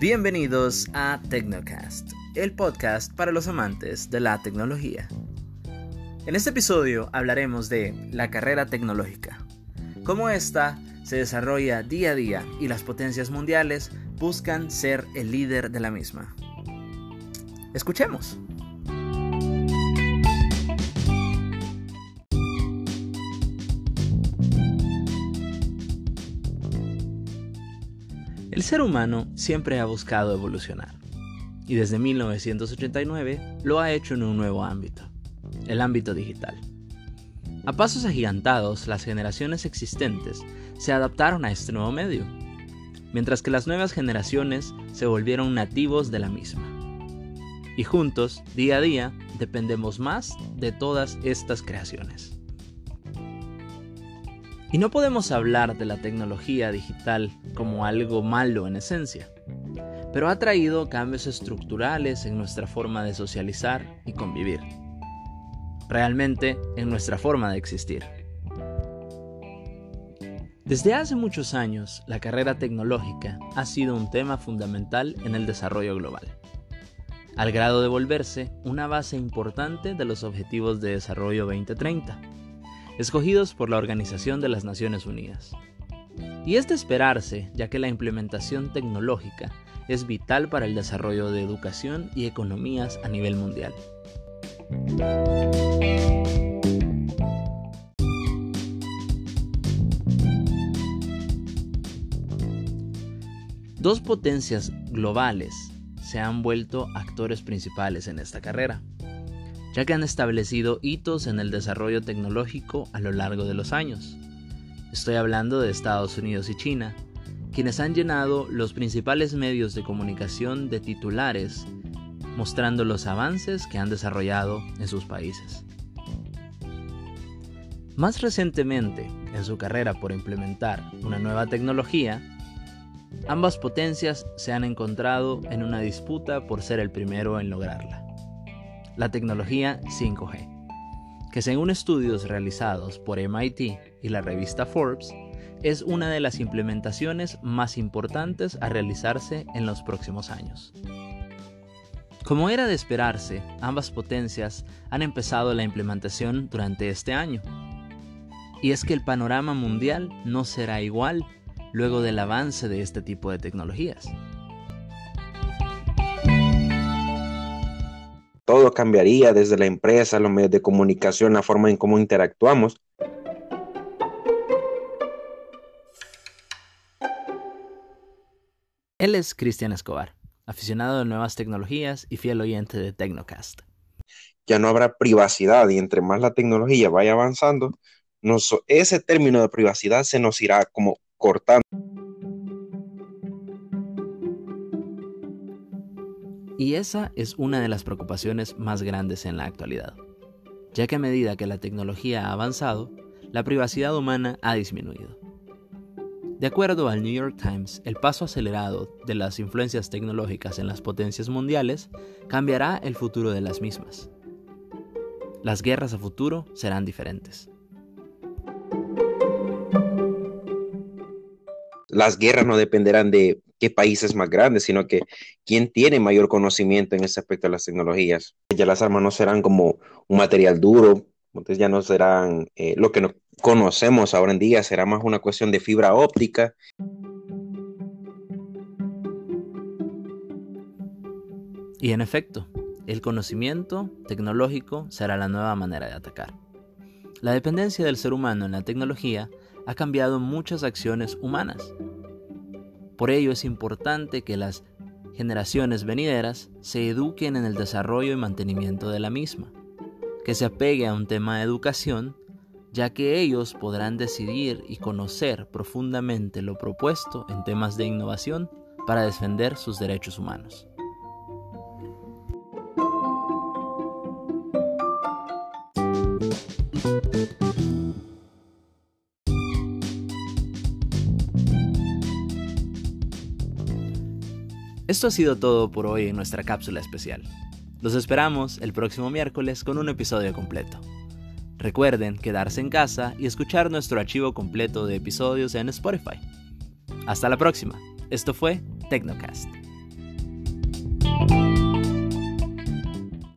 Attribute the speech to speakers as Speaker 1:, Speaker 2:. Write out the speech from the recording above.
Speaker 1: Bienvenidos a Tecnocast, el podcast para los amantes de la tecnología. En este episodio hablaremos de la carrera tecnológica, cómo esta se desarrolla día a día y las potencias mundiales buscan ser el líder de la misma. Escuchemos. El ser humano siempre ha buscado evolucionar y desde 1989 lo ha hecho en un nuevo ámbito, el ámbito digital. A pasos agigantados, las generaciones existentes se adaptaron a este nuevo medio, mientras que las nuevas generaciones se volvieron nativos de la misma. Y juntos, día a día, dependemos más de todas estas creaciones. Y no podemos hablar de la tecnología digital como algo malo en esencia, pero ha traído cambios estructurales en nuestra forma de socializar y convivir, realmente en nuestra forma de existir. Desde hace muchos años, la carrera tecnológica ha sido un tema fundamental en el desarrollo global, al grado de volverse una base importante de los Objetivos de Desarrollo 2030 escogidos por la Organización de las Naciones Unidas. Y es de esperarse, ya que la implementación tecnológica es vital para el desarrollo de educación y economías a nivel mundial. Dos potencias globales se han vuelto actores principales en esta carrera ya que han establecido hitos en el desarrollo tecnológico a lo largo de los años. Estoy hablando de Estados Unidos y China, quienes han llenado los principales medios de comunicación de titulares, mostrando los avances que han desarrollado en sus países. Más recientemente, en su carrera por implementar una nueva tecnología, ambas potencias se han encontrado en una disputa por ser el primero en lograrla la tecnología 5G, que según estudios realizados por MIT y la revista Forbes, es una de las implementaciones más importantes a realizarse en los próximos años. Como era de esperarse, ambas potencias han empezado la implementación durante este año. Y es que el panorama mundial no será igual luego del avance de este tipo de tecnologías.
Speaker 2: Todo cambiaría desde la empresa, los medios de comunicación, la forma en cómo interactuamos.
Speaker 1: Él es Cristian Escobar, aficionado de nuevas tecnologías y fiel oyente de Tecnocast.
Speaker 2: Ya no habrá privacidad y entre más la tecnología vaya avanzando, ese término de privacidad se nos irá como cortando.
Speaker 1: Y esa es una de las preocupaciones más grandes en la actualidad, ya que a medida que la tecnología ha avanzado, la privacidad humana ha disminuido. De acuerdo al New York Times, el paso acelerado de las influencias tecnológicas en las potencias mundiales cambiará el futuro de las mismas. Las guerras a futuro serán diferentes.
Speaker 2: Las guerras no dependerán de qué país es más grande, sino que quién tiene mayor conocimiento en ese aspecto de las tecnologías. Ya las armas no serán como un material duro, entonces ya no serán eh, lo que no conocemos ahora en día, será más una cuestión de fibra óptica.
Speaker 1: Y en efecto, el conocimiento tecnológico será la nueva manera de atacar. La dependencia del ser humano en la tecnología ha cambiado muchas acciones humanas, por ello es importante que las generaciones venideras se eduquen en el desarrollo y mantenimiento de la misma, que se apegue a un tema de educación, ya que ellos podrán decidir y conocer profundamente lo propuesto en temas de innovación para defender sus derechos humanos. Esto ha sido todo por hoy en nuestra cápsula especial. Los esperamos el próximo miércoles con un episodio completo. Recuerden quedarse en casa y escuchar nuestro archivo completo de episodios en Spotify. Hasta la próxima. Esto fue Tecnocast.